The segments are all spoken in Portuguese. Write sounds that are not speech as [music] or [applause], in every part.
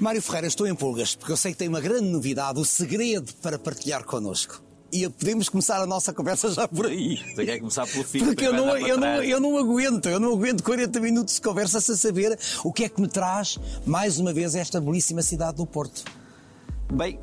Mário Ferreira, estou em pulgas, porque eu sei que tem uma grande novidade, o segredo para partilhar connosco. E podemos começar a nossa conversa já por aí. Você quer começar pelo fim? Porque eu não, eu, não, eu não aguento, eu não aguento 40 minutos de conversa sem saber o que é que me traz, mais uma vez, esta belíssima cidade do Porto. Bem,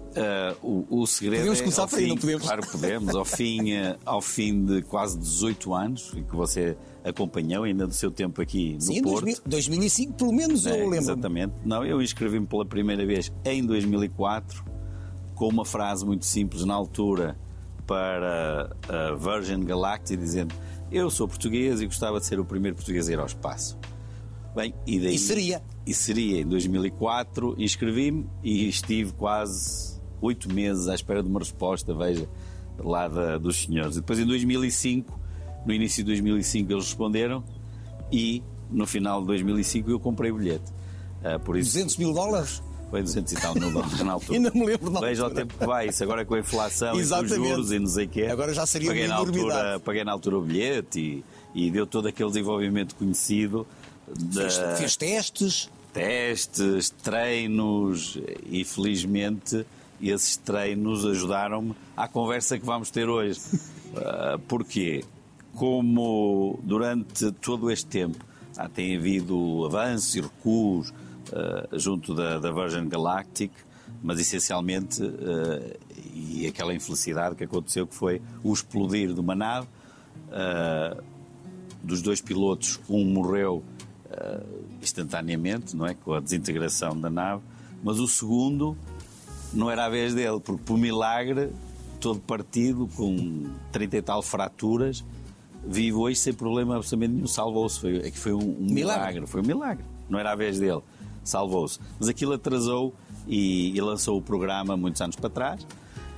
uh, o, o, segredo podemos é, começar por aí, não podemos? Claro que podemos. ao, fim, uh, ao fim de quase 18 anos, que você acompanhou ainda do seu tempo aqui no Sim, Porto. Sim, 2005, pelo menos eu é, lembro. Exatamente. Não, eu inscrevi-me pela primeira vez em 2004 com uma frase muito simples na altura para a Virgin Galactic dizendo eu sou português e gostava de ser o primeiro português a ir ao espaço. Bem, e daí... E seria? E seria. Em 2004 inscrevi-me e estive quase oito meses à espera de uma resposta, veja, lá da, dos senhores. E depois em 2005, no início de 2005 eles responderam e no final de 2005 eu comprei o bilhete. Uh, por isso, 200 mil dólares? Foi 200 e tal mil dólares na altura. [laughs] Ainda me lembro na Veja o tempo que vai, isso agora com a inflação e com os juros e não sei o quê. Agora já seria paguei uma na altura Paguei na altura o bilhete e, e deu todo aquele desenvolvimento conhecido. Da... Fez, fez testes? Testes, treinos e felizmente esses treinos ajudaram-me à conversa que vamos ter hoje. uh, [laughs] porquê? Como durante todo este tempo ah, tem havido avanços e recuos uh, junto da, da, Virgin Galactic, mas essencialmente, uh, e aquela infelicidade que aconteceu, que foi o explodir de uma nave. Uh, dos dois pilotos, um morreu instantaneamente, não é? Com a desintegração da nave, mas o segundo não era a vez dele, porque por milagre, todo partido, com 30 e tal fraturas, vive hoje sem problema absolutamente nenhum, salvou-se. Foi, é que foi um, um milagre. milagre. Foi um milagre. Não era a vez dele, salvou-se. Mas aquilo atrasou e, e, lançou o programa muitos anos para trás.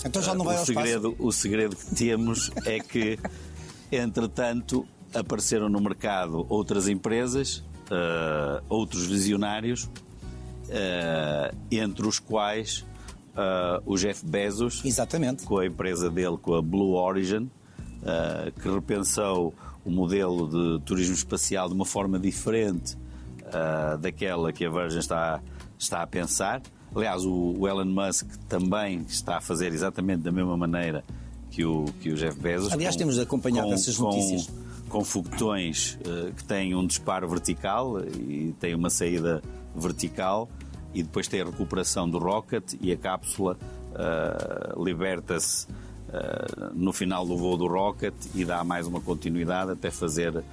Então já não vai o ao segredo, O segredo que temos é que, [laughs] entretanto, apareceram no mercado outras empresas, uh, outros visionários, uh, entre os quais uh, o Jeff Bezos, Exatamente. com a empresa dele, com a Blue Origin, Uh, que repensou o modelo de turismo espacial de uma forma diferente uh, daquela que a Virgin está, está a pensar. Aliás, o, o, Elon Musk também está a fazer exatamente da mesma maneira que o, que o Jeff Bezos. Aliás, com, temos acompanhado com, essas notícias. Com, com foguetões uh, que têm um disparo vertical e têm uma saída vertical e depois tem a recuperação do rocket e a cápsula liberta-se Uh, no final do voo do rocket e dá mais uma continuidade até fazer uh,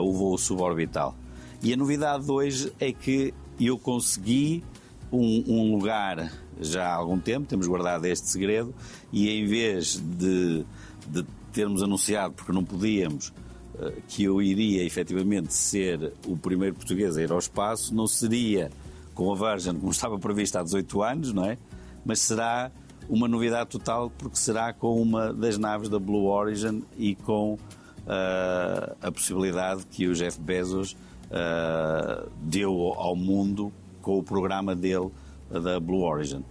o voo suborbital. E a novidade de hoje é que eu consegui um, um, lugar já há algum tempo, temos guardado este segredo, e em vez de, de termos anunciado, porque não podíamos, uh, que eu iria efetivamente ser o primeiro português a ir ao espaço, não seria com a Virgin como estava previsto há 18 anos, não é? Mas será uma novidade total, porque será com uma das naves da Blue Origin e com uh, a possibilidade que o Jeff Bezos uh, deu ao mundo com o programa dele da Blue Origin.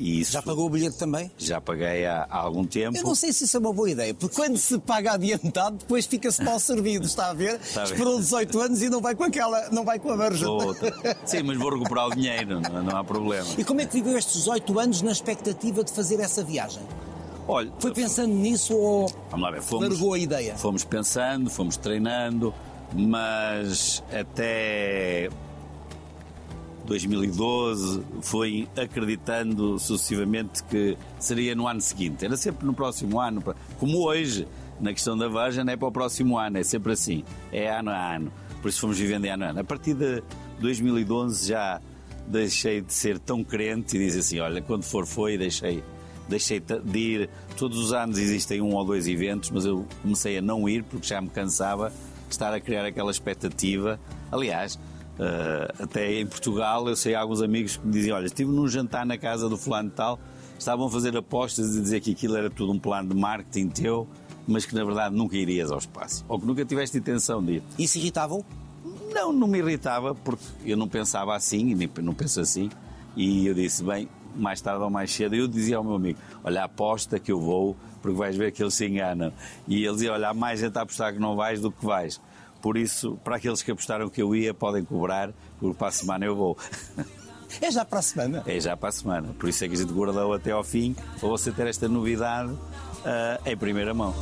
Isso, já pagou o bilhete também? Já paguei há, há, algum tempo. Eu não sei se isso é uma boa ideia, porque quando se paga adiantado, depois fica-se mal servido, está a ver? Está Esperou 18 anos e não vai com aquela, não vai com a Virgin. Sim, mas vou recuperar o dinheiro, não, não há problema. E como é que viveu estes 18 anos na expectativa de fazer essa viagem? Olha, foi pensando nisso ou vamos ver, fomos, largou a ideia? Fomos pensando, fomos treinando, mas até 2012, foi acreditando sucessivamente que seria no ano seguinte. Era sempre no próximo ano. Como hoje, na questão da Virgin, é para o próximo ano, é sempre assim. É ano a ano. Por isso fomos vivendo ano a ano. A partir de 2012 já deixei de ser tão crente e dizer assim: olha, quando for, foi, deixei. Deixei de ir. Todos os anos existem um ou dois eventos, mas eu comecei a não ir porque já me cansava de estar a criar aquela expectativa. Aliás, Uh, até em Portugal, eu sei alguns amigos que me diziam: Olha, estive num jantar na casa do fulano tal, estavam a fazer apostas e dizer que aquilo era tudo um plano de marketing teu, mas que na verdade nunca irias ao espaço, ou que nunca tiveste intenção de ir. Isso irritava-o? Não, não me irritava, porque eu não pensava assim, e nem não penso assim, e eu disse: Bem, mais tarde ou mais cedo, eu dizia ao meu amigo: Olha, aposta que eu vou, porque vais ver que eles se enganam. E ele dizia: Olha, há mais gente a apostar que não vais do que vais. Por isso, para aqueles que apostaram que eu ia, podem cobrar, porque para a semana eu vou. É já para a semana. É já para a semana. Por isso é que a gente guardou até ao fim para você ter esta novidade uh, em primeira mão.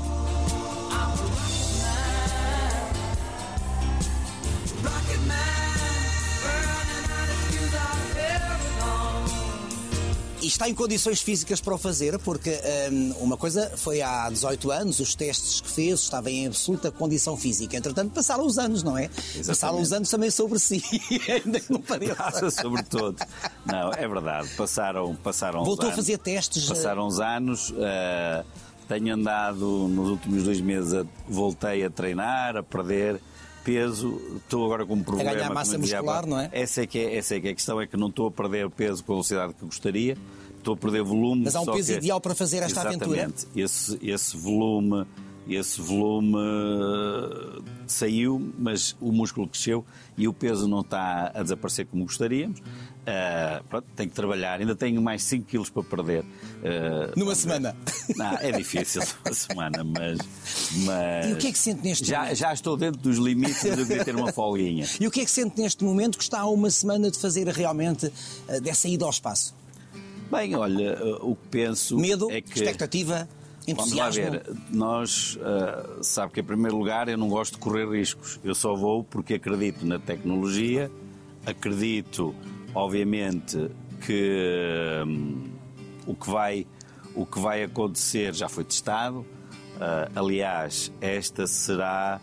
Está em condições físicas para o fazer, porque hum, uma coisa foi há 18 anos, os testes que fez, estava em absoluta condição física. Entretanto, passaram os anos, não é? Exatamente. Passaram os anos também sobre si, [laughs] ainda que não pareça. Passa sobre todos. Não, é verdade. Passaram, passaram Voltou os a anos. fazer testes. eh, Passaram os anos. uh, tenho andado nos últimos dois meses, a- voltei a treinar, a perder peso. Estou agora com um problema. ganhar massa muscular, não é? Essa é, que é, essa é que é a questão, é que não estou a perder peso com a velocidade que gostaria. Estou a perder volume. Mas há um peso que- ideal para fazer esta aventura? Exatamente. Esse, esse volume, esse volume uh, saiu, mas o músculo cresceu e o peso não está a desaparecer como gostaríamos. Uh, pronto, tenho que trabalhar. Ainda tenho mais 5 quilos para perder. Uh, Numa semana. Não, é difícil [laughs] uma semana, mas, mas. E o que é que sente neste já, momento? já estou dentro dos limites de queria ter uma folguinha. [laughs] E o que é que sente neste momento que está a uma semana de fazer realmente eh, dessa ida ao espaço? Bem, olha, uh, o que penso Medo, é que. expectativa, Vamos lá entusiasmo? ver, nós, uh, sabe que em primeiro lugar eu não gosto de correr riscos. Eu só vou porque acredito na tecnologia, acredito, obviamente, que hum, o, que vai, o que vai acontecer já foi testado. Uh, aliás, esta será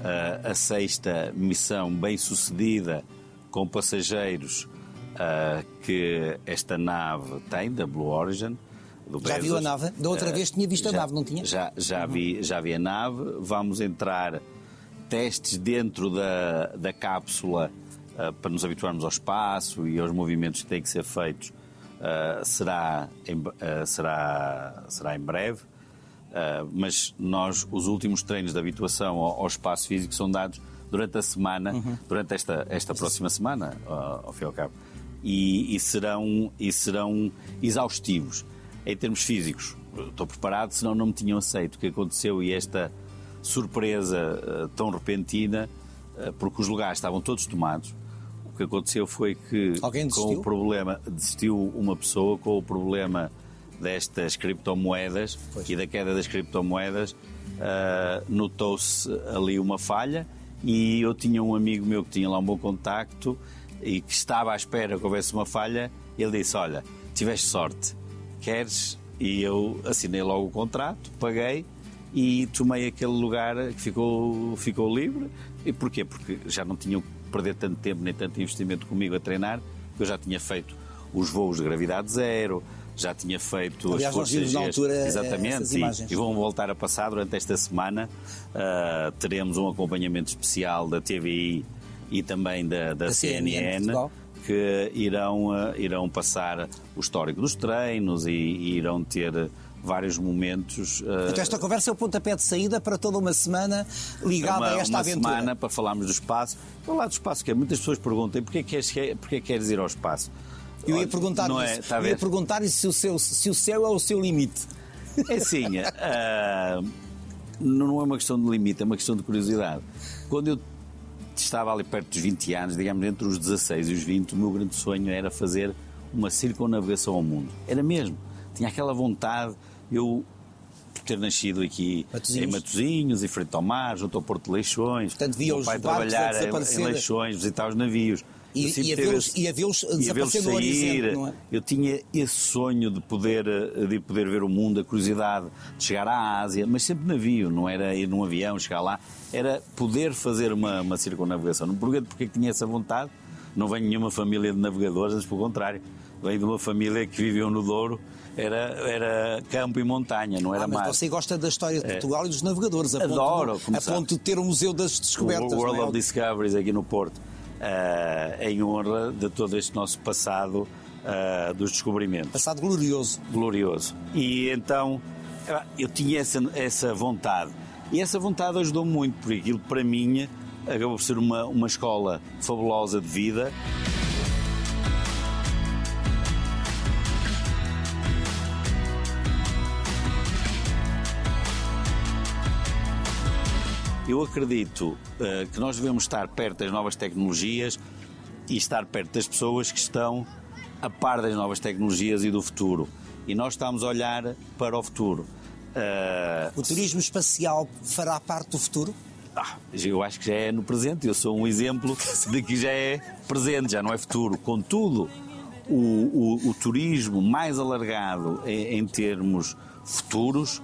uh, a sexta missão bem sucedida com passageiros uh, que esta nave tem, da Blue Origin. do Já viu a nave? Da outra Uh, vez tinha visto a já- nave, não tinha? Já, já, vi, já vi a nave. Vamos entrar testes dentro da, da cápsula uh, para nos habituarmos ao espaço e aos movimentos que têm que ser feitos. será, em, será, será em breve. Uh, mas nós, os últimos treinos de habituação ao, ao espaço físico são dados durante a semana, durante esta, esta próxima semana, uh, ao fim e ao cabo. E, e serão, e serão exaustivos. Em termos físicos, estou preparado, senão não me tinham aceito o que aconteceu e esta surpresa uh, tão repentina, uh, porque os lugares estavam todos tomados. O que aconteceu foi que, com o problema, desistiu uma pessoa com o problema destas criptomoedas e da queda das criptomoedas, ah, notou-se ali uma falha e eu tinha um amigo meu que tinha lá um bom contacto e que estava à espera que houvesse uma falha. Ele disse: Olha, tiveste sorte, queres? E eu assinei logo o contrato, paguei e tomei aquele lugar que ficou, ficou livre. E porquê? Porque já não tinham que perder tanto tempo nem tanto investimento comigo a treinar, porque eu já tinha feito os voos de gravidade zero, já tinha feito Aliás, as forças na altura, eh, Exatamente, e- e vão voltar a passar durante esta semana. Ah, teremos um acompanhamento especial da TVI e também da, da Da CNN CNN, que irão, ah, irão passar o histórico dos treinos e, e irão ter vários momentos. Portanto, esta conversa é o pontapé de saída para toda uma semana ligada uma, a esta uma aventura. semana para falarmos do espaço. Falar do espaço, que é, muitas pessoas perguntam porquê queres, porquê queres ir ao espaço? Eu ia perguntar não isso. é, a Eu ia perguntar se o, seu, se o céu é o seu limite. É assim, [laughs] ah, não é uma questão de limite, é uma questão de curiosidade. Quando eu estava ali perto dos 20 anos, digamos entre os 16 e os 20, o meu grande sonho era fazer uma circunnavegação ao mundo. Era mesmo. Tinha aquela vontade. Eu, por ter nascido aqui Matosinhos. em Matosinhos, em frente ao mar, junto ao Porto de Leixões, Portanto, via o meu os pai trabalhar em- em. Leixões, visitar os navios. E- e a teve vê-los- esse- e a vê-los e horizonte, sair. não é? Eu tinha esse sonho de poder, de poder ver o mundo, a curiosidade de chegar à Ásia, mas sempre navio, não era ir num avião, chegar lá, era poder fazer uma, uma circunnavegação. Não pergunto porque é que tinha essa vontade, não venho de nenhuma família de navegadores, mas pelo contrário, venho de uma família que viveu no Douro, era, era campo e montanha, não era Ah, mas mar. você gosta da história de Portugal e dos navegadores. A Adoro, ponto, como a ponto de ter o Museu das Descobertas. o World não é? of Discoveries aqui no Porto, eh, em honra de todo este nosso passado eh, dos descobrimentos Passado glorioso. glorioso. E então eh, eu tinha essa, essa vontade. E essa vontade ajudou muito, porque aquilo para mim acabou por ser uma, uma escola fabulosa de vida. Eu acredito eh, que nós devemos estar perto das novas tecnologias e estar perto das pessoas que estão a par das novas tecnologias e do futuro. E nós estamos a olhar para o futuro. Uh, o turismo espacial fará parte do futuro? Ah, eu acho que já é no presente. Eu sou um exemplo de que já é presente, já não é futuro. Contudo, o, o, o turismo mais alargado em, em termos futuros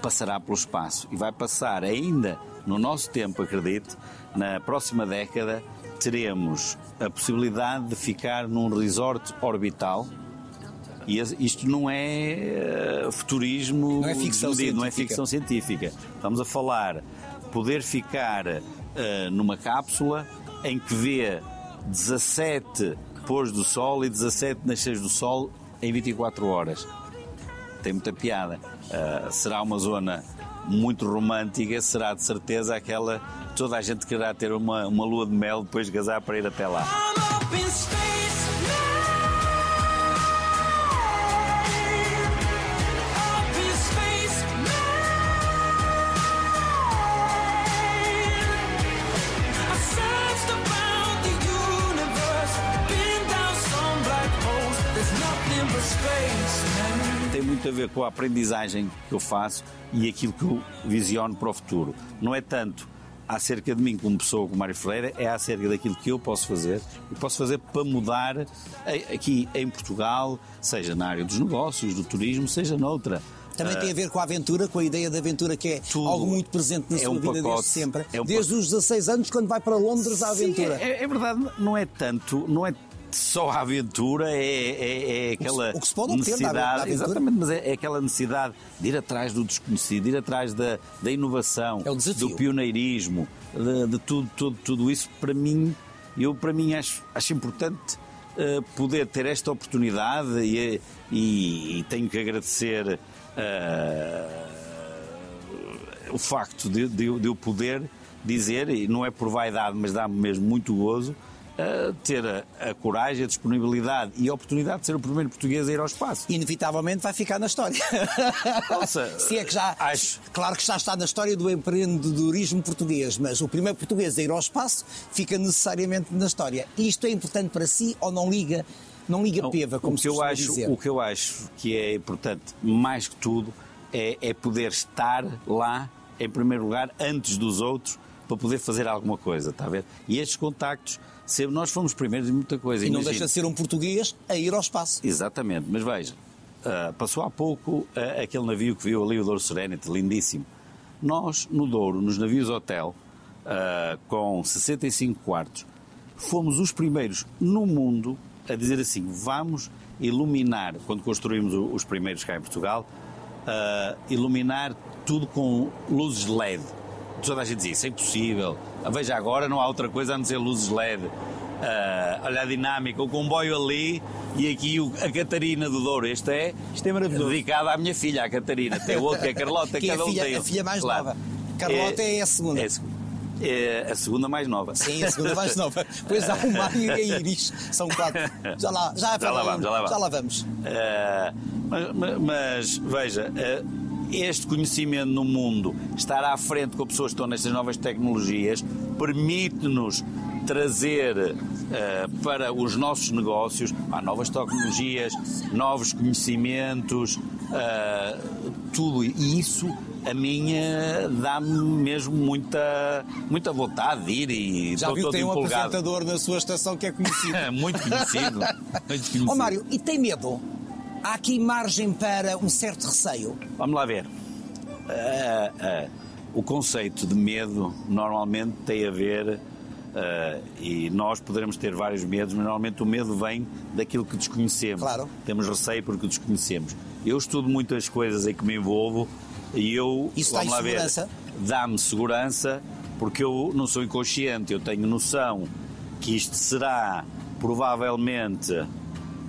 passará pelo espaço e vai passar ainda no nosso tempo, acredite, na próxima década teremos a possibilidade de ficar num resort orbital. E isto não é uh, futurismo, não é ficção, desmedido, científica. não é ficção científica. Estamos a falar poder ficar uh, numa cápsula em que vê 17 pôs do sol e 17 nasceres do sol em 24 horas. Tem muita piada. Uh, será uma zona muito romântica, será de certeza aquela. Toda a gente quererá ter uma, uma lua de mel depois de casar para ir até lá. Ver com a aprendizagem que eu faço e aquilo que eu visiono para o futuro. Não é tanto acerca de mim como pessoa, como Mário Ferreira, é acerca daquilo que eu posso fazer e posso fazer para mudar aqui em Portugal, seja na área dos negócios, do turismo, seja noutra. Também tem a ver com a aventura, com a ideia da aventura que é algo muito presente na é sua um vida pacote, desde sempre. É um desde os 16 anos, quando vai para Londres à aventura. Sim, é, é, verdade, não é tanto, não é só a aventura é, é, é aquela o que, se pode necessidade, da, da exatamente, mas é, é, aquela necessidade de ir atrás do desconhecido, de ir atrás da, da inovação, é do pioneirismo, de, de, tudo, tudo, tudo isso. Para mim, eu para mim acho, acho importante uh, poder ter esta oportunidade e, e, e tenho que agradecer uh, o facto de, de, de eu poder dizer, e não é por vaidade, mas dá-me mesmo muito gozo, ter a, a, coragem, a disponibilidade e a oportunidade de ser o primeiro português a ir ao espaço. Inevitavelmente vai ficar na história. [laughs] Nossa, [laughs] Se é que já. Acho... Claro que já está na história do empreendedorismo português, mas o primeiro português a ir ao espaço fica necessariamente na história. Isto é importante para si ou não liga? Não liga peva, como o que eu acho, dizer. O que eu acho que é importante, mais que tudo, é, é poder estar lá, em primeiro lugar, antes dos outros, para poder fazer alguma coisa, está a ver? E estes contactos Sempre nós fomos primeiros em muita coisa. E não deixa de ser um português a ir ao espaço. Exatamente, mas veja, uh, passou há pouco uh, aquele navio que viu ali o Douro Serenity, lindíssimo. Nós, no Douro, nos navios hotel, uh, com 65 quartos, fomos os primeiros no mundo a dizer assim: vamos iluminar, quando construímos os primeiros cá em Portugal, iluminar tudo com luzes LED toda a gente dizia, isso é impossível. Veja agora, não há outra coisa a não ser luzes LED. Uh, olha a dinâmica, o comboio ali e aqui o, a Catarina do Douro. Este é, este é dedicado à minha filha, a Catarina. Tem outro que é a Carlota, que cada é a filha, um tem. A filha mais claro. nova. Carlota é, é a segunda. É, é a segunda mais nova. Sim, a segunda mais nova. Pois há o Mário e a Iris, são quatro. Já lá, já, já lá vamos. Já lá vamos. Já lá vamos. Uh, mas, mas, mas, veja. Uh, este conhecimento no mundo, estar à frente com pessoas que estão nestas novas tecnologias, permite-nos trazer uh, para os nossos negócios há novas tecnologias, novos conhecimentos, uh, tudo. E isso a minha dá-me mesmo muita, muita vontade de ir e Já viu, todo tem um apresentador na sua estação que é conhecido. [laughs] muito conhecido. muito [laughs] conhecido. Ó oh, Mário, e tem medo? Há aqui margem para um certo receio? Vamos lá ver. Uh, uh, o conceito de medo normalmente tem a ver, uh, e nós poderemos ter vários medos, mas normalmente o medo vem daquilo que desconhecemos. Claro. Temos receio porque desconhecemos. Eu estudo muitas coisas em que me envolvo e eu. Isso vamos lá segurança? ver. Dá-me segurança porque eu não sou inconsciente, eu tenho noção que isto será provavelmente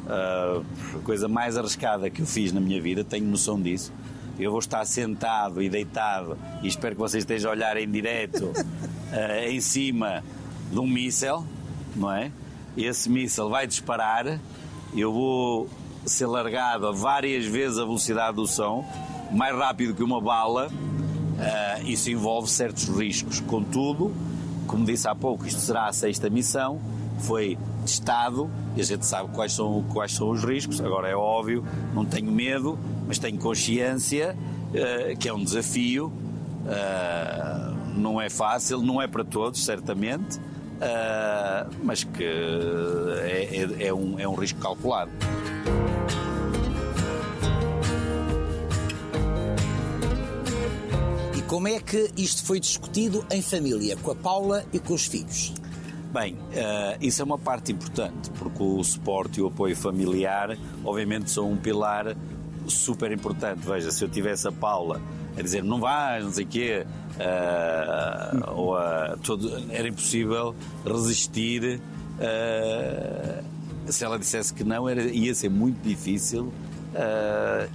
a coisa mais arriscada que eu fiz na minha vida, tenho noção disso. Eu vou estar sentado e deitado, e espero que vocês estejam a olhar em direto, uh, [laughs] em cima de um míssel, não é? Esse míssel vai disparar, eu vou ser largado a várias vezes a velocidade do som, mais rápido que uma bala, uh, isso envolve certos riscos. Contudo, como disse há pouco, isto será a sexta missão, foi testado e a gente sabe quais são, quais são os riscos. Agora é óbvio, não tenho medo, mas tenho consciência uh, que é um desafio. Uh, não é fácil, não é para todos, certamente, uh, mas que é, é, é, um, é um risco calculado. E como é que isto foi discutido em família, com a Paula e com os filhos? Bem, uh, isso é uma parte importante, porque o suporte e o apoio familiar, obviamente, são um pilar super importante. Veja, se eu tivesse a Paula a dizer não vais, não sei o quê, uh, ou uh, todo, era impossível resistir. Uh, se ela dissesse que não, era, ia ser muito difícil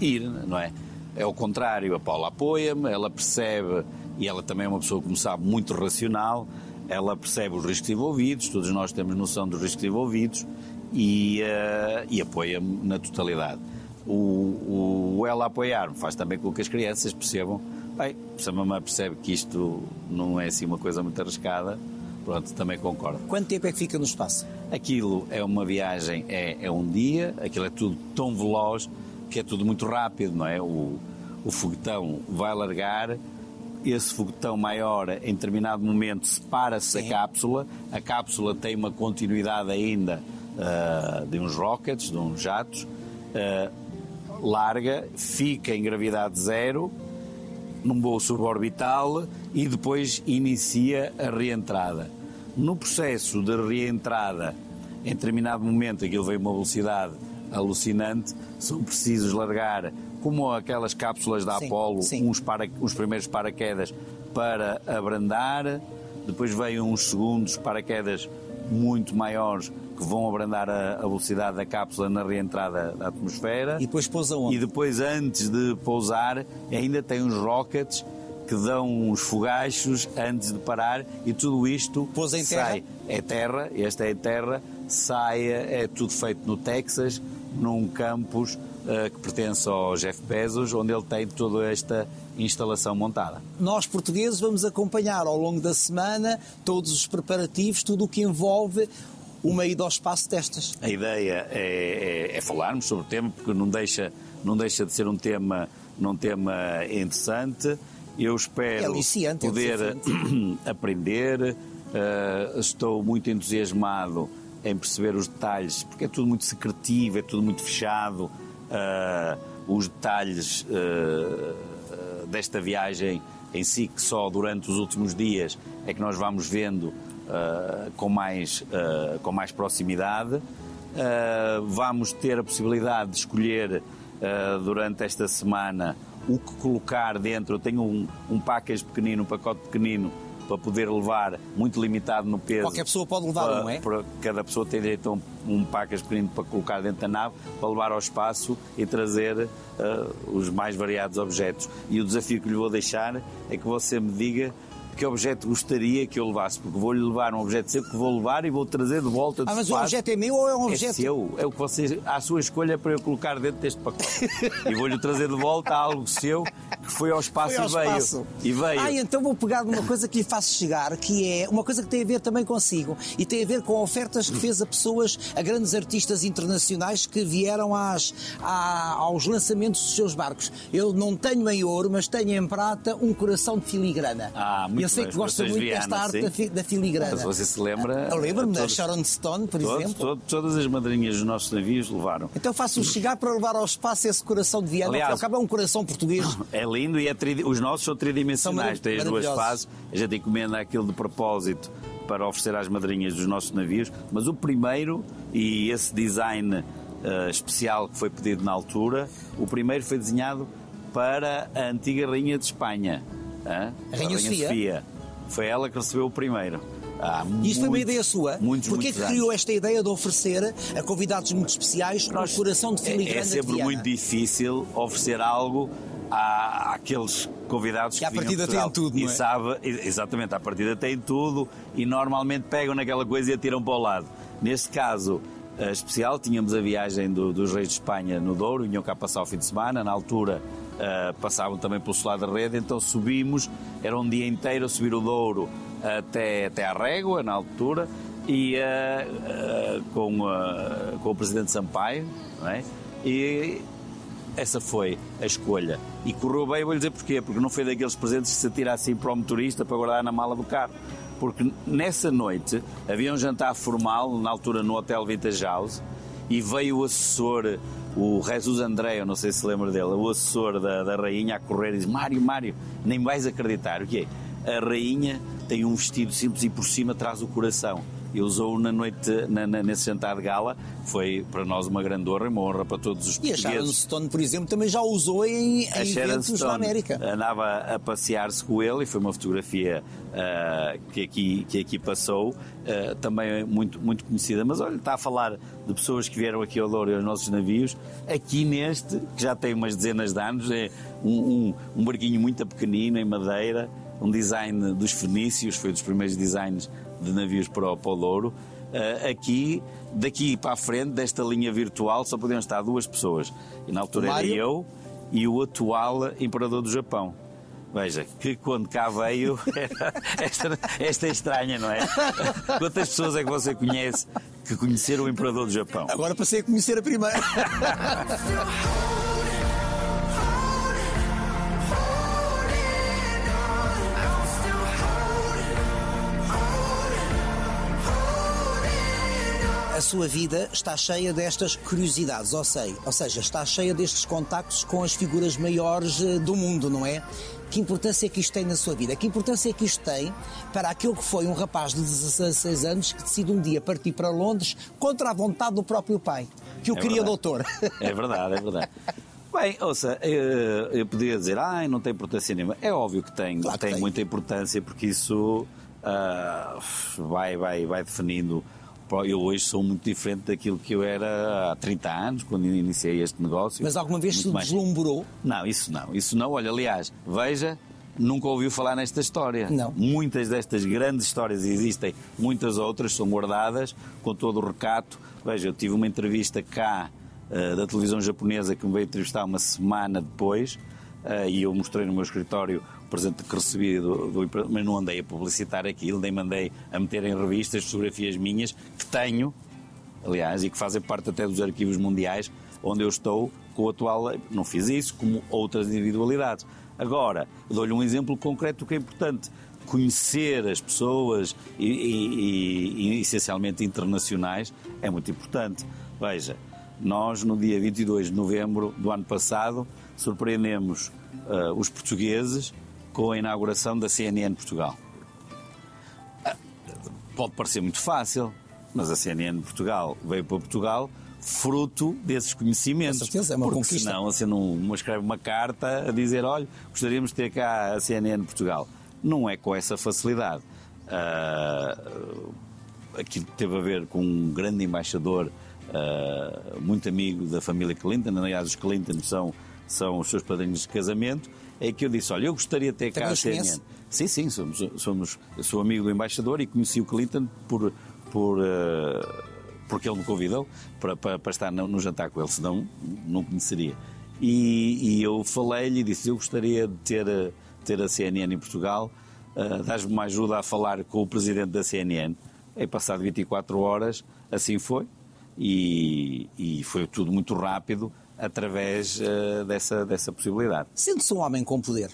ir, não é? É o contrário, a Paula apoia-me, ela percebe, e ela também é uma pessoa, como sabe, muito racional, ela percebe os riscos envolvidos, todos nós temos noção dos riscos envolvidos e, e apoia-me na totalidade o, o ela apoiar-me faz também com que as crianças percebam, bem, se a mamãe percebe que isto não é assim uma coisa muito arriscada, pronto, também concordo. Quanto tempo é que fica no espaço? Aquilo é uma viagem, é, é um dia, aquilo é tudo tão veloz que é tudo muito rápido, não é? O, o foguetão vai largar, esse foguetão maior, em determinado momento, separa-se a cápsula, a cápsula tem uma continuidade ainda uh, de uns rockets, de uns jatos, uh, larga, fica em gravidade zero, num voo suborbital e depois inicia a reentrada. No processo de reentrada, em determinado momento aquilo veio uma velocidade alucinante, são precisos largar, como aquelas cápsulas da sim, Apollo, sim. Uns, para, os primeiros paraquedas para abrandar, depois veio uns segundos paraquedas muito maiores que vão abrandar a, a velocidade da cápsula na reentrada da atmosfera. E depois pousa onde? E depois, antes de pousar, ainda tem uns rockets que dão uns fogachos antes de parar e tudo isto Pousa em terra? sai. É terra, esta é terra, sai, é tudo feito no Texas, num campus que pertence ao Jeff Bezos, onde ele tem toda esta instalação montada. Nós, portugueses, vamos acompanhar ao longo da semana todos os preparativos, tudo o que envolve uma ida ao espaço destas. A ideia é, é, é, falarmos sobre o tema, porque não deixa, não deixa de ser um tema, um tema interessante. Eu espero é poder [clears throat] aprender. Uh, estou muito entusiasmado em perceber os detalhes, porque é tudo muito secretivo, é tudo muito fechado. Uh, os detalhes uh, desta viagem em si, que só durante os últimos dias é que nós vamos vendo uh, com, mais, com mais proximidade. Vamos ter a possibilidade de escolher durante esta semana o que colocar dentro. Eu tenho um, um package pequenino, um pacote pequenino para poder levar, muito limitado no peso. Qualquer pessoa pode levar para, um, é? Para, cada pessoa tem direito a um, um pequenino para colocar dentro da nave, para levar ao espaço e trazer uh, os mais variados objetos. E o desafio que lhe vou deixar é que você me diga que objeto gostaria que eu levasse, porque vou-lhe levar um objeto seu que vou levar e vou trazer de volta de Ah, mas o objeto é meu ou é um objeto? É seu, é o que você, a sua escolha para eu colocar dentro deste pacote. e vou-lhe trazer de volta algo seu que foi ao espaço, foi ao e, veio, espaço. e veio. Ah, então vou pegar numa coisa que lhe faço chegar, que é uma coisa que tem a ver também consigo e tem a ver com ofertas que fez a pessoas, a grandes artistas internacionais que vieram às, à, aos lançamentos dos seus barcos. Eu não tenho em ouro, mas tenho em prata um coração de filigrana. Ah, muito eu sei que gosta muito Viana, desta arte sim. da filigrana. Mas você se lembra. Eu lembro-me da Sharon Stone, por todos, exemplo. Todos, todas as madrinhas dos nossos navios levaram. Então faço-o chegar para levar ao espaço esse coração de Viana, Aliás, que ao cabo é um coração português. [coughs] É lindo e é os nossos são tridimensionais, têm as duas fases. A gente encomenda aquilo de propósito para oferecer às madrinhas dos nossos navios, mas o primeiro, e esse design uh, especial que foi pedido na altura, o primeiro foi desenhado para a antiga Rainha de Espanha. A Rainha, a Rainha Sofia. Sofia. Foi ela que recebeu o primeiro. Ah, Isto foi uma ideia sua? Muitos, Porquê que criou esta ideia de oferecer a convidados muito especiais Nós, o coração de filigrana É, é sempre muito difícil oferecer algo à, àqueles convidados que, que a partida tem tudo, não é? E sabe, exatamente, a partida tem tudo e normalmente pegam naquela coisa e atiram para o lado. Neste caso uh, especial, tínhamos a viagem do, dos Reis de Espanha no Douro, vinham cá passar o fim de semana, na altura uh, passavam também pelo Solar da Rede, então subimos, era um dia inteiro a subir o Douro até, até à Régua, na altura, e uh, uh, com, com o presidente Sampaio, não é? E essa foi a escolha. E correu bem, vou lhe dizer porquê, porque não foi daqueles presentes que se atira assim para o motorista para guardar na mala do carro. Porque nessa noite havia um jantar formal, na altura no Hotel Vintage House, e veio o assessor, o Jesus André, eu não sei se lembra dele, o assessor da, da rainha a correr e diz: Mário, Mário, nem vais acreditar. O que é? A rainha tem um vestido simples e por cima traz o coração e usou na noite, na, na, nesse jantar de gala, foi para nós uma grande honra, uma honra para todos os portugueses. E a Sharon Stone, por exemplo, também já usou em, em eventos na América. andava a passear-se com ele e foi uma fotografia uh, que, aqui, que aqui passou, uh, também muito, muito conhecida. Mas olha, está a falar de pessoas que vieram aqui ao Douro e aos nossos navios, aqui neste, que já tem umas dezenas de anos, é um, um, um barquinho muito pequenino, em madeira, um design dos fenícios, foi um dos primeiros designs de navios para o, para o. Uh, aqui, daqui para a frente, desta linha virtual, só podiam estar duas pessoas. E na altura era eu e o atual imperador do Japão. Veja, que quando cá veio, [laughs] esta, esta é estranha, não é? Quantas pessoas é que você conhece que conheceram o imperador do Japão? Agora passei a conhecer a primeira. [laughs] sua vida está cheia destas curiosidades, ou, sei, ou seja, está cheia destes contactos com as figuras maiores eh, do mundo, não é? Que importância é que isto tem na sua vida? Que importância é que isto tem para aquele que foi um rapaz de 16 anos que decide um dia partir para Londres contra a vontade do próprio pai, que o é queria verdade. doutor? É verdade, é verdade. [laughs] Bem, ouça, eu, eu podia dizer, ah, não tem importância nenhuma. É óbvio que tem, claro que tem, tem, muita importância, porque isso uh, vai, vai, vai definindo eu hoje sou muito diferente daquilo que eu era há 30 anos, quando iniciei este negócio. Mas alguma vez se deslumbrou? Não, isso não, isso não. Olha, aliás, veja, nunca ouviu falar nesta história. Não. Muitas destas grandes histórias existem, muitas outras são guardadas com todo o recato. Veja, eu tive uma entrevista cá uh, da televisão japonesa que me veio entrevistar uma semana depois uh, e eu mostrei no meu escritório presente que recebi do, do, mas não andei a publicitar aquilo, nem mandei a meter em revistas fotografias minhas que tenho, aliás, e que fazem parte até dos arquivos mundiais, onde eu estou com o atual. Não fiz isso, como outras individualidades. Agora, dou-lhe um exemplo concreto que é importante. Conhecer as pessoas e, e, e, essencialmente internacionais é muito importante. Veja, nós no dia 22 de novembro do ano passado surpreendemos uh, os portugueses com a inauguração da CNN Portugal. Ah, pode parecer muito fácil, mas a CNN Portugal veio para Portugal fruto desses conhecimentos. Com certeza, é uma porque conquista. senão você não escreve uma carta a dizer, olha, gostaríamos de ter cá a CNN Portugal. Não é com essa facilidade. Uh, aquilo teve a ver com um grande embaixador, uh, muito amigo da família Clinton, aliás, os Clinton são, são os seus padrinhos de casamento, é que eu disse: Olha, eu gostaria de ter cá a CNN. Sim, sim, somos, somos, sou amigo do embaixador e conheci o Clinton por, por, uh, porque ele me convidou para, para, para estar no, no, jantar com ele, senão não conheceria. E, e eu falei-lhe e disse: Eu gostaria de ter, ter a CNN em Portugal, uh, dás-me uma ajuda a falar com o presidente da CNN. É passado 24 horas, assim foi, e, e foi tudo muito rápido através uh, dessa, dessa possibilidade. Sente-se um homem com poder?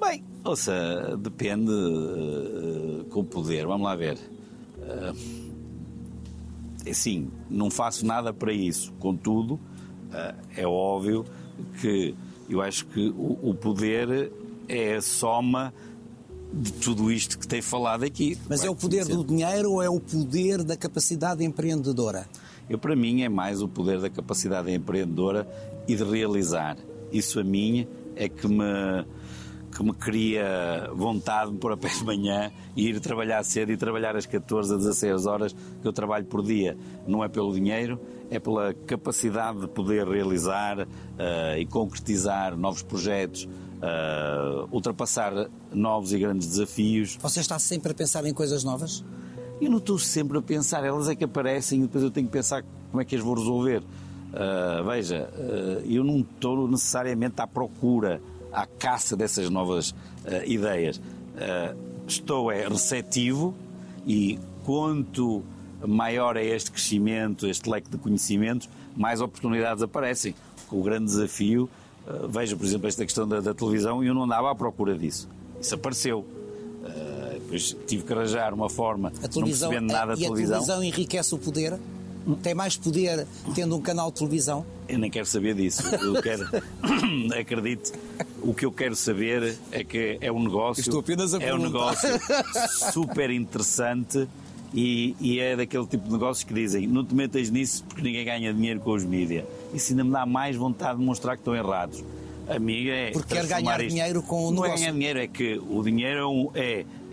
Bem, ouça, depende uh, com poder. Vamos lá ver. Uh, sim, não faço nada para isso. Contudo, uh, é óbvio que eu acho que o, o poder é a soma de tudo isto que tem falado aqui. Mas é o poder do dinheiro ou é o poder da capacidade empreendedora? Eu, para mim, é mais o poder da capacidade empreendedora e de realizar. Isso a mim é que me, que me cria vontade de pôr a pé de manhã e ir trabalhar cedo e trabalhar às 14 a 16 horas que eu trabalho por dia. Não é pelo dinheiro, é pela capacidade de poder realizar uh, e concretizar novos projetos, uh, ultrapassar novos e grandes desafios. Você está sempre a pensar em coisas novas? Eu não estou sempre a pensar, elas é que aparecem e depois eu tenho que pensar como é que as vou resolver. Uh, veja, uh, eu não estou necessariamente à procura, à caça dessas novas uh, ideias. estou é receptivo e quanto maior é este crescimento, este leque de conhecimentos, mais oportunidades aparecem. O grande desafio, veja, por exemplo, esta questão da, da, televisão, e eu não andava à procura disso. Isso apareceu. Depois tive que arranjar uma forma, a televisão, não percebendo nada da televisão. a televisão enriquece o poder? Tem mais poder tendo um canal de televisão? Eu nem quero saber disso. Eu quero, [coughs] acredite, o que eu quero saber é que é um negócio. Estou apenas a É um negócio super interessante e, e, é daquele tipo de negócios que dizem não te metas nisso porque ninguém ganha dinheiro com os mídias. Isso ainda me dá mais vontade de mostrar que estão errados. Amiga é. Porque quer ganhar isto. dinheiro com o não negócio. Não é ganhar dinheiro, é que o dinheiro é um,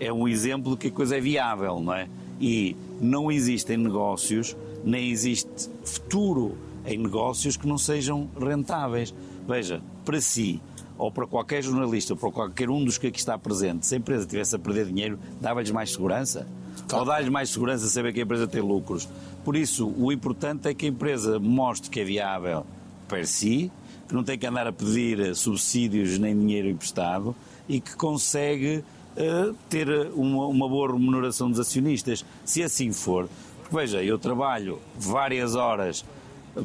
é, um exemplo de que a coisa é viável, não é? E não existem negócios, nem existe futuro em negócios que não sejam rentáveis. Veja, para si, ou para qualquer jornalista, ou para qualquer um dos que aqui está presente, se a empresa estivesse a perder dinheiro, dava-lhes mais segurança? Claro. Ou dá-lhes mais segurança saber que a empresa tem lucros? Por isso, o importante é que a empresa mostre que é viável per si, que não tem que andar a pedir subsídios nem dinheiro emprestado e que consegue uh, ter uma, uma boa remuneração dos acionistas. Se assim for, porque veja, eu trabalho várias horas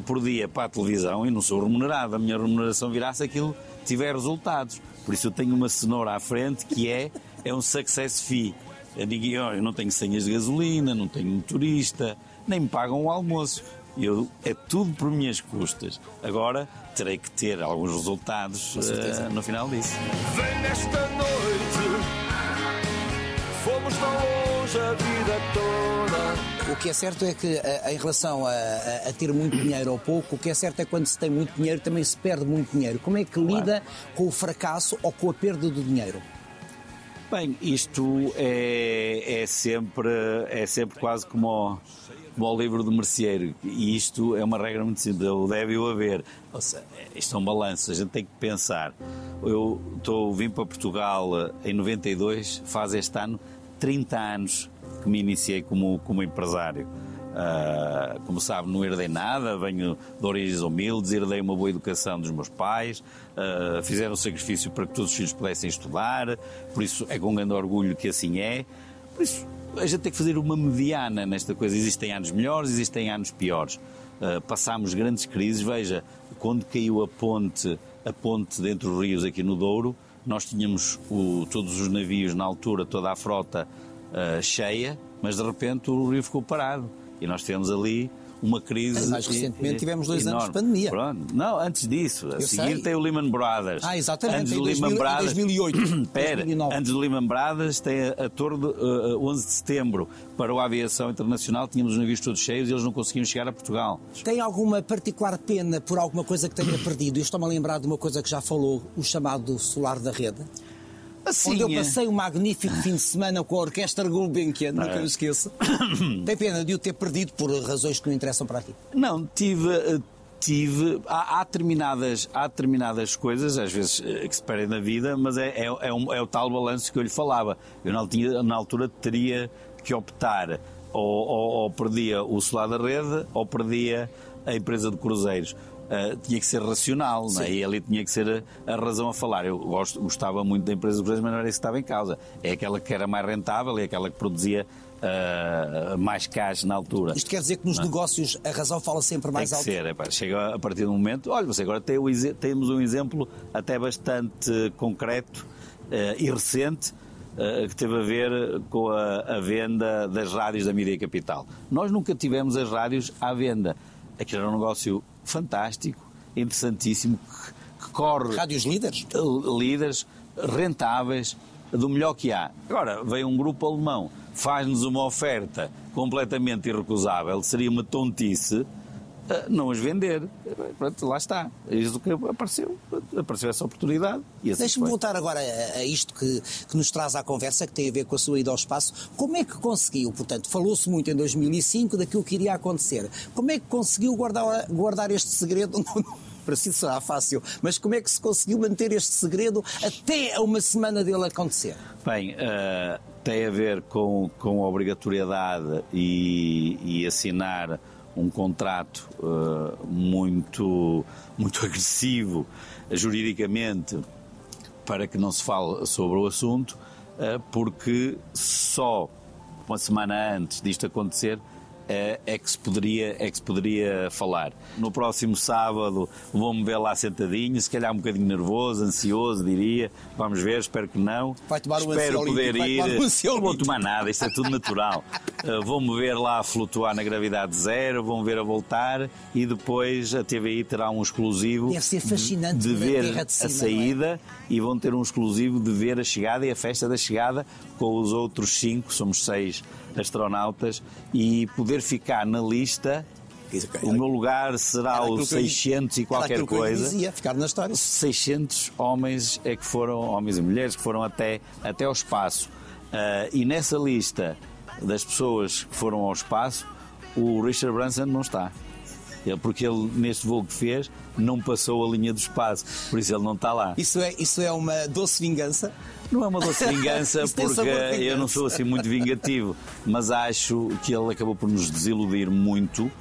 por dia para a televisão e não sou remunerado. A minha remuneração virá se aquilo tiver resultados. Por isso eu tenho uma cenoura à frente que é, é um success fee. Eu digo, eu não tenho senhas de gasolina, não tenho motorista, nem me pagam o almoço. Eu, é tudo por minhas custas. Agora terei que ter alguns resultados uh, no final disso. Vem nesta noite, a vida toda. O que é certo é que, em relação a, a, a, ter muito dinheiro ou pouco, o que é certo é que quando se tem muito dinheiro também se perde muito dinheiro. Como é que lida claro. com o fracasso ou com a perda do dinheiro? Bem, isto é, é, sempre, é sempre quase como como ao livro do merceeiro. E isto é uma regra muito simples, deve o haver. Ou seja, isto é um balanço, a gente tem que pensar. Eu estou, vim para Portugal em 92, faz este ano 30 anos que me iniciei como, como empresário. Uh, como sabe, não herdei nada, venho de origens humildes, herdei uma boa educação dos meus pais, uh, fizeram sacrifício para que todos os filhos pudessem estudar, por isso é com grande orgulho que assim é. Por isso, a gente tem que fazer uma mediana nesta coisa. Existem anos melhores, existem anos piores. Uh, passámos grandes crises. Veja, quando caiu a ponte, a ponte dentro dos rios aqui no Douro, nós tínhamos o, todos os navios na altura, toda a frota uh, cheia, mas de repente o rio ficou parado. E nós tivemos ali uma crise. Mais recentemente tivemos dois enorme. anos de pandemia. Pronto. Não, antes disso. A Eu seguir sei. tem o Lehman Brothers. Ah, exatamente. Antes do Lehman Brothers. 2008. [coughs] Espera, antes do Lehman Brothers tem a, a torre de uh, 11 de setembro para a aviação internacional. Tínhamos os navios todos cheios e eles não conseguiam chegar a Portugal. Tem alguma particular pena por alguma coisa que tenha perdido? Eu estou-me a lembrar de uma coisa que já falou, o chamado solar da rede. Assim, onde eu é. passei um magnífico fim de semana com a Orquestra Gulbenkian, [laughs] nunca me esqueço. Tem pena de o ter perdido por razões que não interessam para aqui. Não, tive eh, tive. Há, há, determinadas, há determinadas coisas, às vezes, eh, que se perdem na vida, mas é, é, é, um, é o tal balanço que eu lhe falava. Eu, na altura, na altura teria que optar ou, ou, ou perdia o solar da rede ou perdia a empresa de cruzeiros uh, tinha que ser racional, não é? e ali tinha que ser a, a, razão a falar. Eu gosto, gostava muito da empresa mas não era isso que estava em causa. É aquela que era mais rentável, é aquela que produzia Uh, mais caixa na altura. Isto quer dizer que nos não. É? negócios a razão fala sempre mais alto? ser, é, chega a partir do momento. Olha, você agora tem o, temos um exemplo até bastante concreto uh, e recente. Uh, que teve a ver com a, a, venda das rádios da Mídia Capital. Nós nunca tivemos as rádios à venda. Aquilo era um negócio fantástico, interessantíssimo, que, que corre. Rádios líderes? Líderes, rentáveis, do melhor que há. Agora, veio um grupo alemão, faz-nos uma oferta completamente irrecusável, seria uma tontice não as vender. Pronto, lá está. É isso que apareceu. Apareceu essa oportunidade. Assim Deixe-me voltar agora a, a isto que, que, nos traz à conversa, que tem a ver com a sua ida ao espaço. Como é que conseguiu? Portanto, falou-se muito em 2005 daquilo que iria acontecer. Como é que conseguiu guardar, guardar este segredo? [laughs] para si será fácil, mas como é que se conseguiu manter este segredo até a uma semana dele acontecer? Bem, uh, tem a ver com, com a obrigatoriedade e, e assinar um contrato uh, muito, muito [laughs] agressivo juridicamente para que não se fale sobre o assunto, uh, porque só uma semana antes disto acontecer, é, é, que se poderia, é que se poderia falar. No próximo sábado vou-me ver lá sentadinho, se calhar um bocadinho nervoso, ansioso, diria. Vamos ver, espero que não. Vai tomar um espero poder ir. Não vou tomar nada, isto é tudo natural. uh, [laughs] vou-me ver lá a flutuar na gravidade zero, vão ver a voltar e depois a TVI terá um exclusivo Deve ser fascinante de, de ver de cima, a saída é? e vão ter um exclusivo de ver a chegada e a festa da chegada com os outros cinco, somos seis astronautas, e poder ficar na lista o meu lugar será o 600 e qualquer coisa. Que dizia, ficar na história. 600 homens é que foram, homens e mulheres, que foram até, até ao espaço. Uh, e nessa lista das pessoas que foram ao espaço, o Richard Branson não está. Porque ele, neste voo que fez, não passou a linha do espaço. Por isso ele não está lá. Isso é, isso é uma doce vingança? Não é uma doce vingança, porque eu não sou assim muito vingativo, mas acho que ele acabou por nos desiludir muito,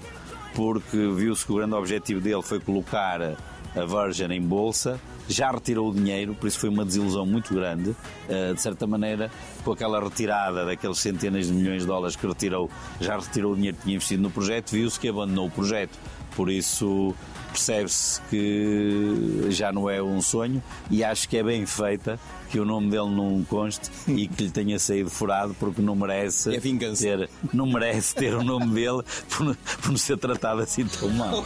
porque viu-se que o grande objetivo dele foi colocar a Virgin em bolsa, já retirou o dinheiro, por isso foi uma desilusão muito grande. Eh, de certa maneira, com aquela retirada daqueles centenas de milhões de dólares que retirou, já retirou o dinheiro que tinha investido no projeto, viu-se que abandonou o projeto. Por isso, percebe-se que já não é um sonho e acho que é bem feita que o nome dele não conste e que lhe tenha saído furado porque não merece é ter não merece ter o nome dele por, por não ser tratado assim tão mal.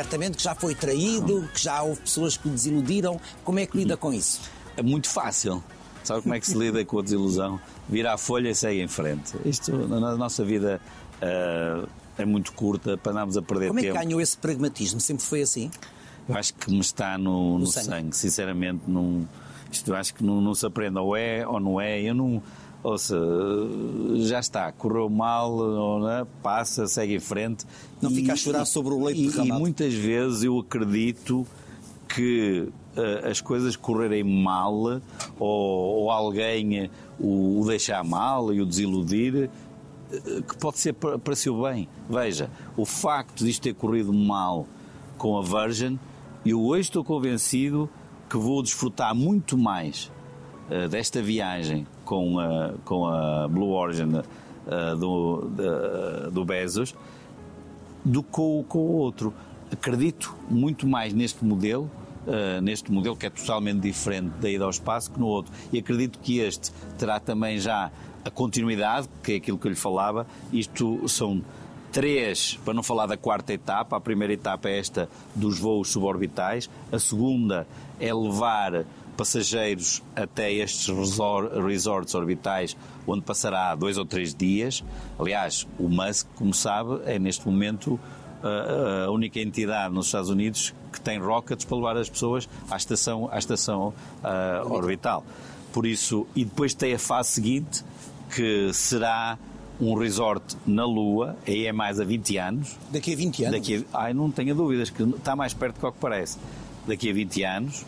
certamente que já foi traído, que já houve pessoas que o desiludiram. Como é que lida com isso? É muito fácil. Sabe como é que se lida com a desilusão? Vira a folha e segue em frente. Isto, na nossa vida, uh, é muito curta para andarmos a perder tempo. Como é que ganhou esse pragmatismo? Sempre foi assim? Eu acho que me está no, no, no sangue. sangue. Sinceramente, não, isto acho que não, não, se aprende ou é ou não é. Eu não. Ouça, já está, correu mal, não, é? passa, segue em frente. Não e, fica a chorar sobre o leite e, derramado. E muitas vezes eu acredito que uh, as coisas correrem mal ou, ou alguém o, o, deixar mal e o desiludir, uh, que pode ser para, para seu bem. Veja, o facto de isto ter corrido mal com a Virgin, eu hoje estou convencido que vou desfrutar muito mais uh, desta viagem com a, com a Blue Origin do, do Bezos do que com, com o outro acredito muito mais neste modelo uh, neste modelo que é totalmente diferente da ida ao espaço que no outro. E acredito que este terá também já a continuidade, que é aquilo que eu lhe falava. Isto são três, para não falar da quarta etapa. A primeira etapa é esta dos voos suborbitais. A segunda é levar passageiros até estes resorts orbitais, onde passará dois ou três dias. Aliás, o Musk, como sabe, é neste momento a única entidade nos Estados Unidos que tem rockets para levar as pessoas à estação, à estação uh, orbital. Por isso, e depois tem a fase seguinte, que será um resort na Lua, aí é mais a 20 anos. Daqui a 20 anos? Daqui a, ai, não tenha dúvidas, que está mais perto do que, que parece. Daqui a 20 anos.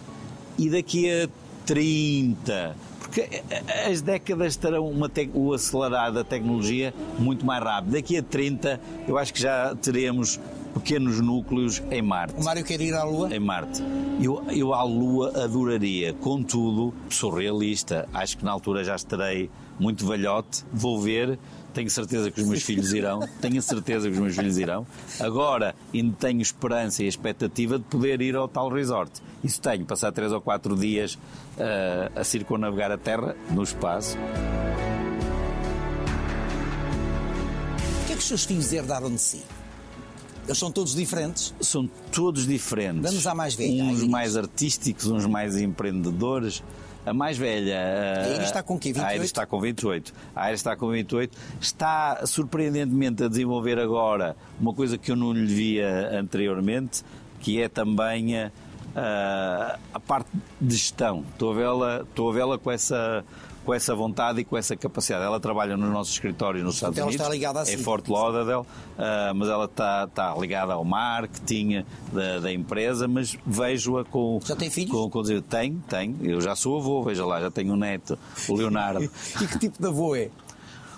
E daqui a 30, porque as décadas terão uma o acelerado da tecnologia muito mais rápido. Daqui a 30, eu acho que já teremos pequenos núcleos em Marte. O Mário quer ir à Lua? Em Marte. Eu, eu à Lua adoraria, contudo, sou realista, acho que na altura já estarei muito velhote, vou ver, tenho certeza que os meus filhos irão, tenho certeza que os meus filhos irão. Agora ainda tenho esperança e expectativa de poder ir ao tal resort. Isso tenho, passar três ou quatro dias uh, a circunnavegar a Terra no espaço. O que é que os seus filhos herdaram de si? Eles são todos diferentes? São todos diferentes. Vamos à mais velha. Uns mais artísticos, uns mais empreendedores. A mais velha. A Iris está com quê? 28? A Iris está com 28. A Iris está com 28. Está surpreendentemente a desenvolver agora uma coisa que eu não lhe via anteriormente, que é também a, a, a parte de gestão. Estou a vê-la, estou a vê-la com essa com essa vontade e com essa capacidade. Ela trabalha no nosso escritório nos Estados ela Unidos, está ligada em Fort Lauderdale, uh, mas ela está, está ligada ao marketing da, da empresa, mas vejo-a com... Já tem filhos? Com, com, tem, tem. Eu já sou avô, veja lá, já tenho um neto, o Leonardo. [laughs] e que tipo de avô é?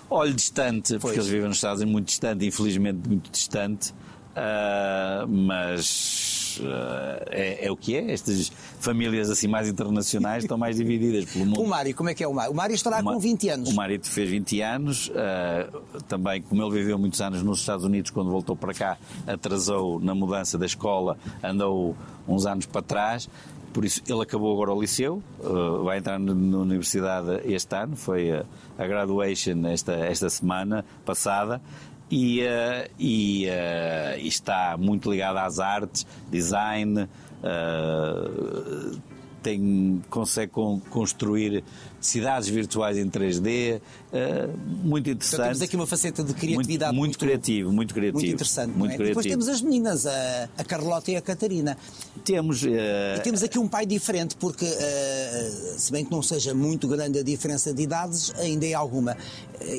Olho distante, pois. porque eles vivem nos Estados Unidos muito distante, infelizmente muito distante, uh, mas mas uh, é, é, o que é. Estas famílias assim mais internacionais estão mais divididas pelo mundo. O Mário, como é que é o Mário? O Mário estará com 20 anos. O Mário fez 20 anos, uh, também como ele viveu muitos anos nos Estados Unidos, quando voltou para cá, atrasou na mudança da escola, andou uns anos para trás. Por isso, ele acabou agora o liceu, uh, vai entrar na universidade este ano, foi a, a graduation esta, esta semana passada, e, uh, e, uh, e, está muito ligado às artes, design, uh, tem, consegue construir cidades virtuais em 3D, uh, muito interessante. Então, temos aqui uma faceta de criatividade muito, muito, muito criativo, muito criativo. Muito interessante. Muito é? criativo. Depois temos as meninas, a, a Carlota e a Catarina. Temos. Uh... E temos aqui um pai diferente, porque, uh, se bem que não seja muito grande a diferença de idades, ainda é alguma.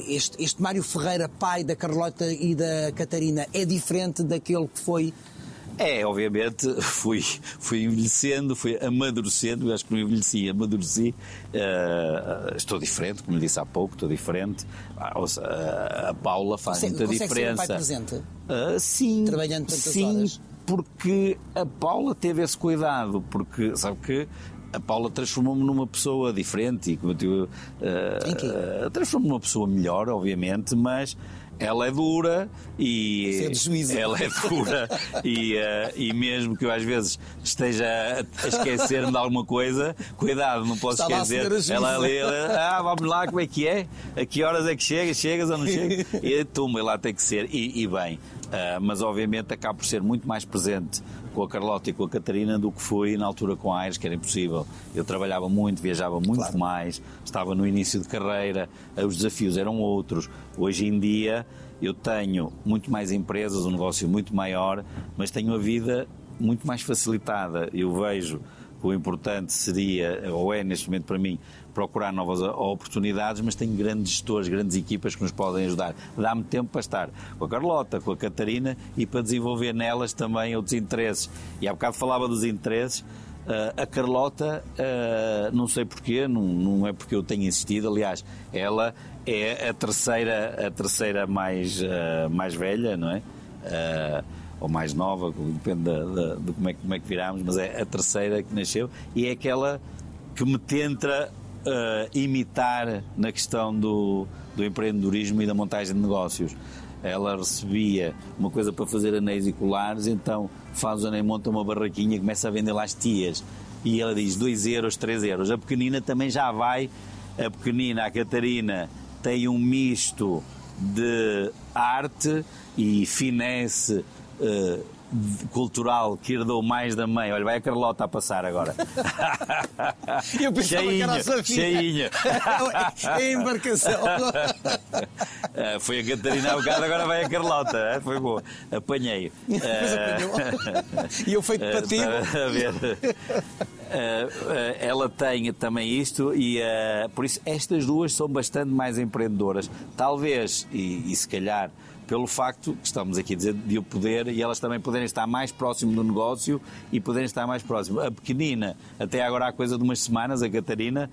Este, este Mário Ferreira, pai da Carlota e da Catarina, é diferente daquele que foi é, obviamente, [laughs] fui, fui envelhecendo, fui amadurecendo, acho que não envelheci, amadureci. Uh, estou diferente, como lhe disse há pouco, estou diferente. Uh, a Paula faz consegue, muita consegue diferença. Ser um pai presente? Uh, sim. Trabalhando tantas sim, horas? porque a Paula teve esse cuidado, porque sabe que a Paula transformou-me numa pessoa diferente e como eu tive, uh, transformou-me numa pessoa melhor, obviamente, mas ela é dura e é ela é dura e, uh, e mesmo que eu às vezes esteja a esquecer-me de alguma coisa, cuidado, não posso Estava esquecer. Ela ali, ah, vamos lá, como é que é? A que horas é que chegas? Chegas ou não chegas? [laughs] E toma, lá tem que ser. E, e bem, uh, mas obviamente acaba por ser muito mais presente com a Carlota e com a Catarina do que fui na altura com a Aires, que era impossível. Eu trabalhava muito, viajava muito claro. mais, estava no início de carreira, os desafios eram outros. Hoje em dia eu tenho muito mais empresas, um negócio muito maior, mas tenho a vida muito mais facilitada. Eu vejo que o importante seria, ou é neste momento para mim, procurar novas oportunidades, mas tenho grandes gestores, grandes equipas que nos podem ajudar. Dá-me tempo para estar com a Carlota, com a Catarina e para desenvolver nelas também outros interesses. E há bocado falava dos interesses. Uh, a Carlota, uh, não sei porquê, não, não, é porque eu tenho insistido, aliás, ela é a terceira, a terceira mais, uh, mais velha, não é? ou mais nova, depende de, de, como, é, como é que viramos, mas é a terceira que nasceu e é aquela que me tenta uh, imitar na questão do, do empreendedorismo e da montagem de negócios. Ela recebia uma coisa para fazer anéis e colares, então faz o anel, monta uma barraquinha, começa a vender lá as tias. E ela diz 2 euros, 3 euros. A pequenina também já vai. A pequenina, a Catarina, tem um misto de arte e finesse uh, cultural que herdou mais da mãe. Olha, vai a Carlota a passar agora. [laughs] Eu pensava cheinha, que era a Sofia. Cheinha. [laughs] É a embarcação. Uh, [laughs] foi a Catarina há bocado, agora vai a Carlota. Uh, foi boa. Apanhei. Uh, e eu feito para ti. A ver. ela tem também isto e por isso estas duas são bastante mais empreendedoras. Talvez, e, e se calhar pelo facto que estamos aqui a dizer de o poder e elas também poderem estar mais próximo do negócio e poderem estar mais próximo. A pequenina, até agora há coisa de umas semanas, a Catarina,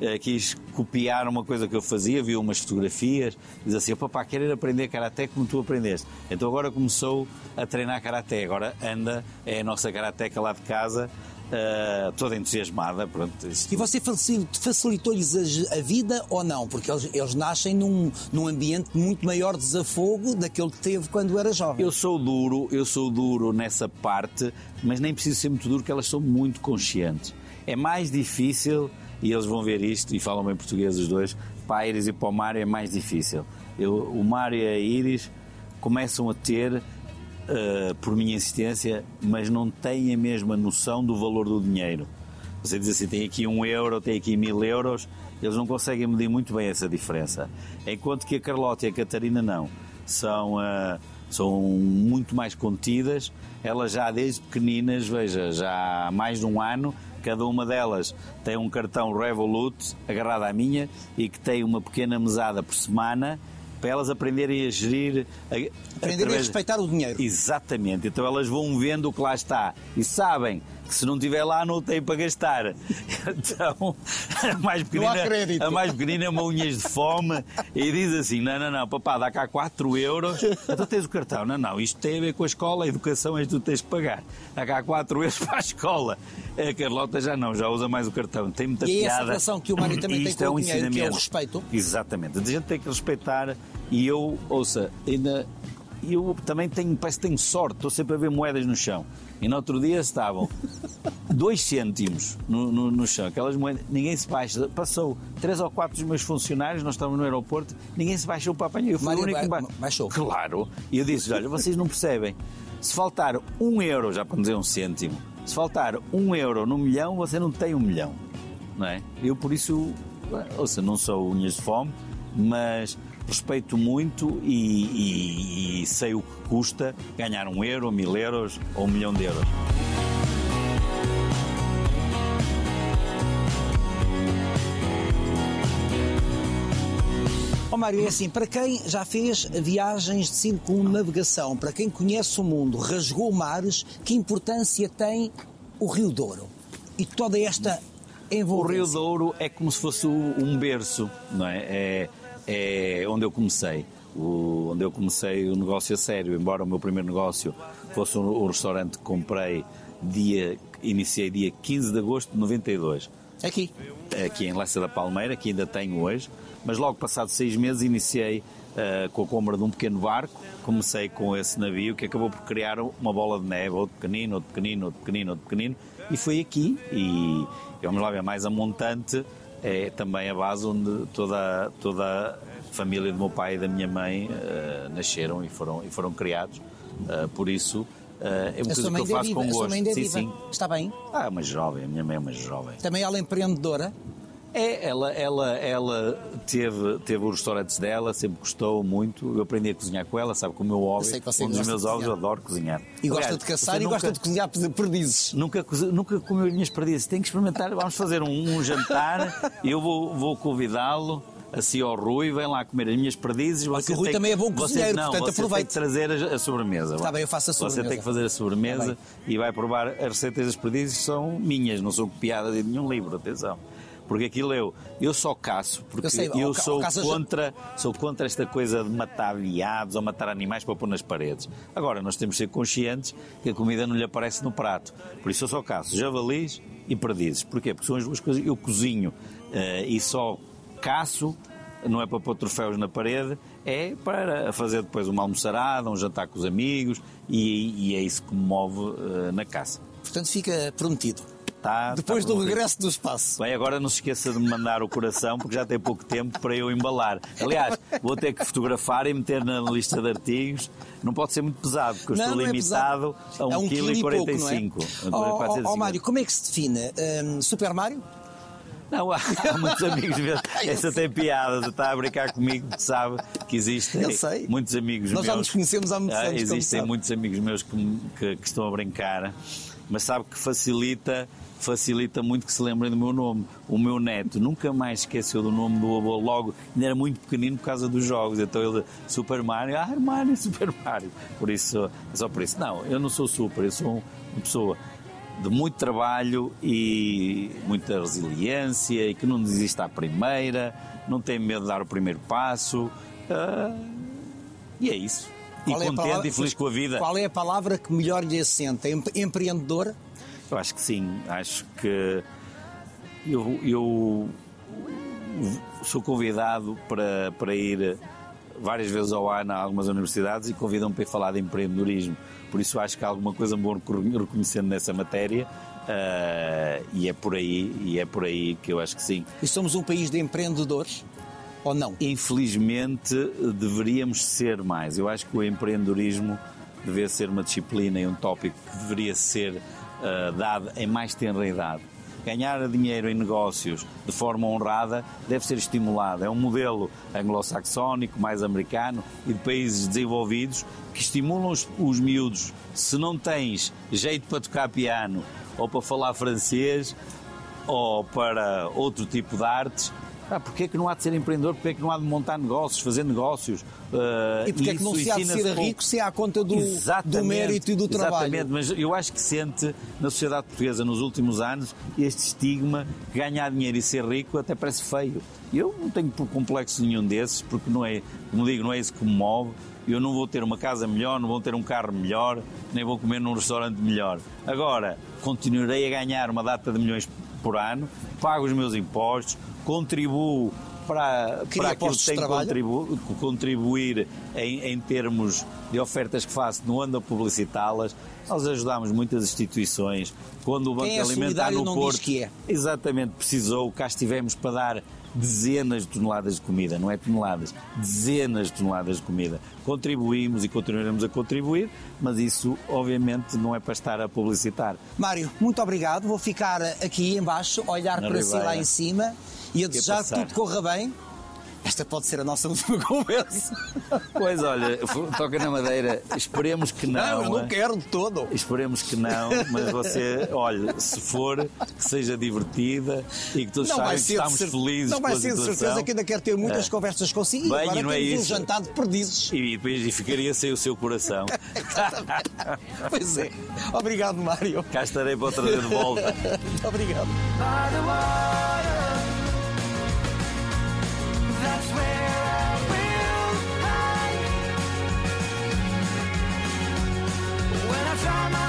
eh, quis copiar uma coisa que eu fazia, viu umas fotografias, diz assim: papá, quero aprender karaté como tu aprendeste. Então agora começou a treinar karaté, agora anda, é a nossa karateca lá de casa uh, toda entusiasmada. Pronto. E você facilitou-lhes a, vida ou não? Porque eles, eles nascem num, num ambiente muito maior desafogo daquele que teve quando era jovem. Eu sou duro, eu sou duro nessa parte, mas nem preciso ser muito duro, porque elas são muito conscientes. É mais difícil, e eles vão ver isto, e falam bem português os dois, para a Iris e para o Mário é mais difícil. Eu, o Mário e a Iris começam a ter uh, por minha insistência, mas não têm a mesma noção do valor do dinheiro. Você diz assim, tem aqui um euro, tem aqui mil euros, eles não conseguem medir muito bem essa diferença. Enquanto que a Carlota e a Catarina não. São, uh, são muito mais contidas. Elas já desde pequeninas, veja, já há mais de um ano, cada uma delas tem um cartão Revolut agarrado à minha e que tem uma pequena mesada por semana para elas aprenderem a gerir. Aprenderem através... a respeitar o dinheiro. Exatamente. Então elas vão vendo o que lá está e sabem que se não tiver lá não tem para gastar. [laughs] Então, a mais pequenina, a mais pequenina é uma unhas de fome e diz assim: não, não, não, papá, dá cá 4 euros, então tens o cartão. Não, não, isto tem a ver com a escola, a educação é que tu tens de pagar. Dá cá 4 euros [laughs] para a escola. A Carlota já não, já usa mais o cartão. Tem muita e piada. E essa relação que o Mário também tem com é um o dinheiro, que é o respeito. Exatamente. A gente tem que respeitar e eu, ouça, ainda eu também tenho, parece que tenho sorte, estou sempre a ver moedas no chão. E no outro dia estavam dois cêntimos no, no, no, chão, aquelas moedas, ninguém se baixa. Passou três ou quatro dos meus funcionários, nós estávamos no aeroporto, ninguém se baixou para apanhar. Eu fui Mário o único ba baixou. Claro. E eu disse: olha, vocês não percebem. Se faltar um euro, já para dizer um cêntimo, se faltar um euro no milhão, você não tem um milhão. Não é? Eu por isso, ouça, não sou unhas de fome, mas respeito muito e, e, e sei o que custa ganhar um euro, mil euros ou um milhão de euros. Oh, Mário, é assim, para quem já fez viagens de circunnavegação, para quem conhece o mundo, rasgou mares, que importância tem o Rio Douro? E toda esta envolvência? O Rio Douro é como se fosse um berço, não é? é é onde eu comecei. O, onde eu comecei o negócio a sério, embora o meu primeiro negócio fosse o, o restaurante que comprei dia, iniciei dia 15 de agosto de 92. Aqui? Aqui em Leça da Palmeira, que ainda tenho hoje, mas logo passados seis meses iniciei uh, com a compra de um pequeno barco, comecei com esse navio que acabou por criar uma bola de neve, outro pequenino, outro pequenino, outro pequenino, outro pequenino, e foi aqui, e vamos lá ver, mais a montante, é também a base onde toda, toda a família do meu pai e da minha mãe uh, nasceram e foram, e foram criados. Uh, por isso, uh, é uma a coisa que eu faço viva, com gosto. A sua mãe é sim, viva. sim. Está bem? Ah, é uma jovem, a minha mãe é uma jovem. Também ela é empreendedora? É, ela, ela, ela teve, teve os restaurantes dela, sempre gostou muito. Eu aprendi a cozinhar com ela, sabe, com o meu hobby. Um dos meus hobbies, eu adoro cozinhar. E Aliás, gosta de caçar e nunca, gosta de cozinhar perdizes. Nunca, nunca comeu as minhas perdizes. Tem que experimentar. Vamos fazer um, um jantar e eu vou, vou convidá-lo assim ao Rui, vem lá comer as minhas perdizes. Você o Rui também é bom cozinheiro, não, portanto você aproveite. Tem que trazer a, a sobremesa. Está bem, eu faço a sobremesa. Você tem que fazer a sobremesa e vai provar as receitas das perdizes são minhas, não são copiadas de nenhum livro, atenção porque aquilo eu, eu só caço, porque eu, sei, eu sou, contra, sou contra esta coisa de matar viados ou matar animais para pôr nas paredes. Agora, nós temos de ser conscientes que a comida não lhe aparece no prato. Por isso eu só caço javalis e perdizes. Porquê? Porque são as duas coisas. Eu cozinho uh, e só caço não é para pôr troféus na parede, é para fazer depois uma almoçarada, um jantar com os amigos e, e é isso que me move uh, na caça. Portanto, fica prometido. Tá, Depois tá do regresso do espaço. Bem, agora não se esqueça de me mandar o coração, porque já tem pouco tempo para eu embalar. Aliás, vou ter que fotografar e meter na lista de artigos. Não pode ser muito pesado, porque eu não, estou não é limitado é a 1,45 kg. Ó Mário, como é que se define? Um, Super Mário? Não, há, há, muitos amigos meus. [laughs] Essa tem piada, está a brincar comigo, sabe que existem muitos amigos Nós meus. Nós já nos conhecemos há muitos ah, anos. Existem muitos amigos meus que, que, que estão a brincar, mas sabe que facilita facilita muito que se lembrem do meu nome. O meu neto nunca mais esqueceu do nome do avô, logo, ainda era muito pequenino por causa dos jogos, então ele, Super Mario, ah, Mario, [laughs] Super Mario. Por isso, é só por isso. Não, eu não sou super, eu sou uma pessoa de muito trabalho e muita resiliência e que não desiste à primeira, não tem medo de dar o primeiro passo. Uh, e é isso. Qual e é contente palavra, e feliz com a vida. Qual é a palavra que melhor lhe assenta? Empreendedora? Eu acho que sim, acho que eu, eu sou convidado para, para ir várias vezes ao ano a algumas universidades e convidam-me para ir falar de empreendedorismo. Por isso acho que há alguma coisa boa reconhecendo nessa matéria uh, e é por aí e é por aí que eu acho que sim. E somos um país de empreendedores? Ou não? Infelizmente deveríamos ser mais. Eu acho que o empreendedorismo deveria ser uma disciplina e um tópico que deveria ser uh, dado em mais tenra idade. Ganhar dinheiro em negócios de forma honrada deve ser estimulado. É um modelo anglo-saxónico, mais americano e de países desenvolvidos que estimulam os, os miúdos. Se não tens jeito para tocar piano ou para falar francês ou para outro tipo de artes, Ah, porque é que não há de ser empreendedor? Porque é que não há de montar negócios, fazer negócios? Uh, e porque é que não se há de ser rico se há a conta do, do mérito e do trabalho? Exatamente, mas eu acho que sente na sociedade portuguesa nos últimos anos este estigma que ganhar dinheiro e ser rico até parece feio. Eu não tenho complexo nenhum desses, porque não é, como digo, não é isso que me move. Eu não vou ter uma casa melhor, não vou ter um carro melhor, nem vou comer num restaurante melhor. Agora, continuarei a ganhar uma data de milhões por ano, pago os meus impostos, contribuo para, para aquilo que tem que contribu contribuir em, em, termos de ofertas que faço, não ando a publicitá-las. Nós ajudamos muitas instituições. Quando o Banco Quem é Alimentar no Porto que é. exatamente precisou, cá estivemos para dar dezenas de toneladas de comida, não é toneladas, dezenas de toneladas de comida. Contribuímos e continuaremos a contribuir, mas isso obviamente não é para estar a publicitar. Mário, muito obrigado. Vou ficar aqui embaixo, olhar Na para Ribeira. si lá em cima e a desejar que tudo corra bem esta pode ser a nossa última [laughs] conversa. Pois olha, toca na madeira. Esperemos que não. Não, eu não quero de todo. Esperemos que não, mas você, olha, se for, que seja divertida e que todos não saibam que estamos felizes. Não vai ser de certeza que ainda quero ter muitas é. conversas consigo. Bem, agora não é isso. um jantar de perdizes. E depois ficaria sem o seu coração. [laughs] pois é. Obrigado, Mário. Cá estarei para o trazer de volta. [laughs] Obrigado. time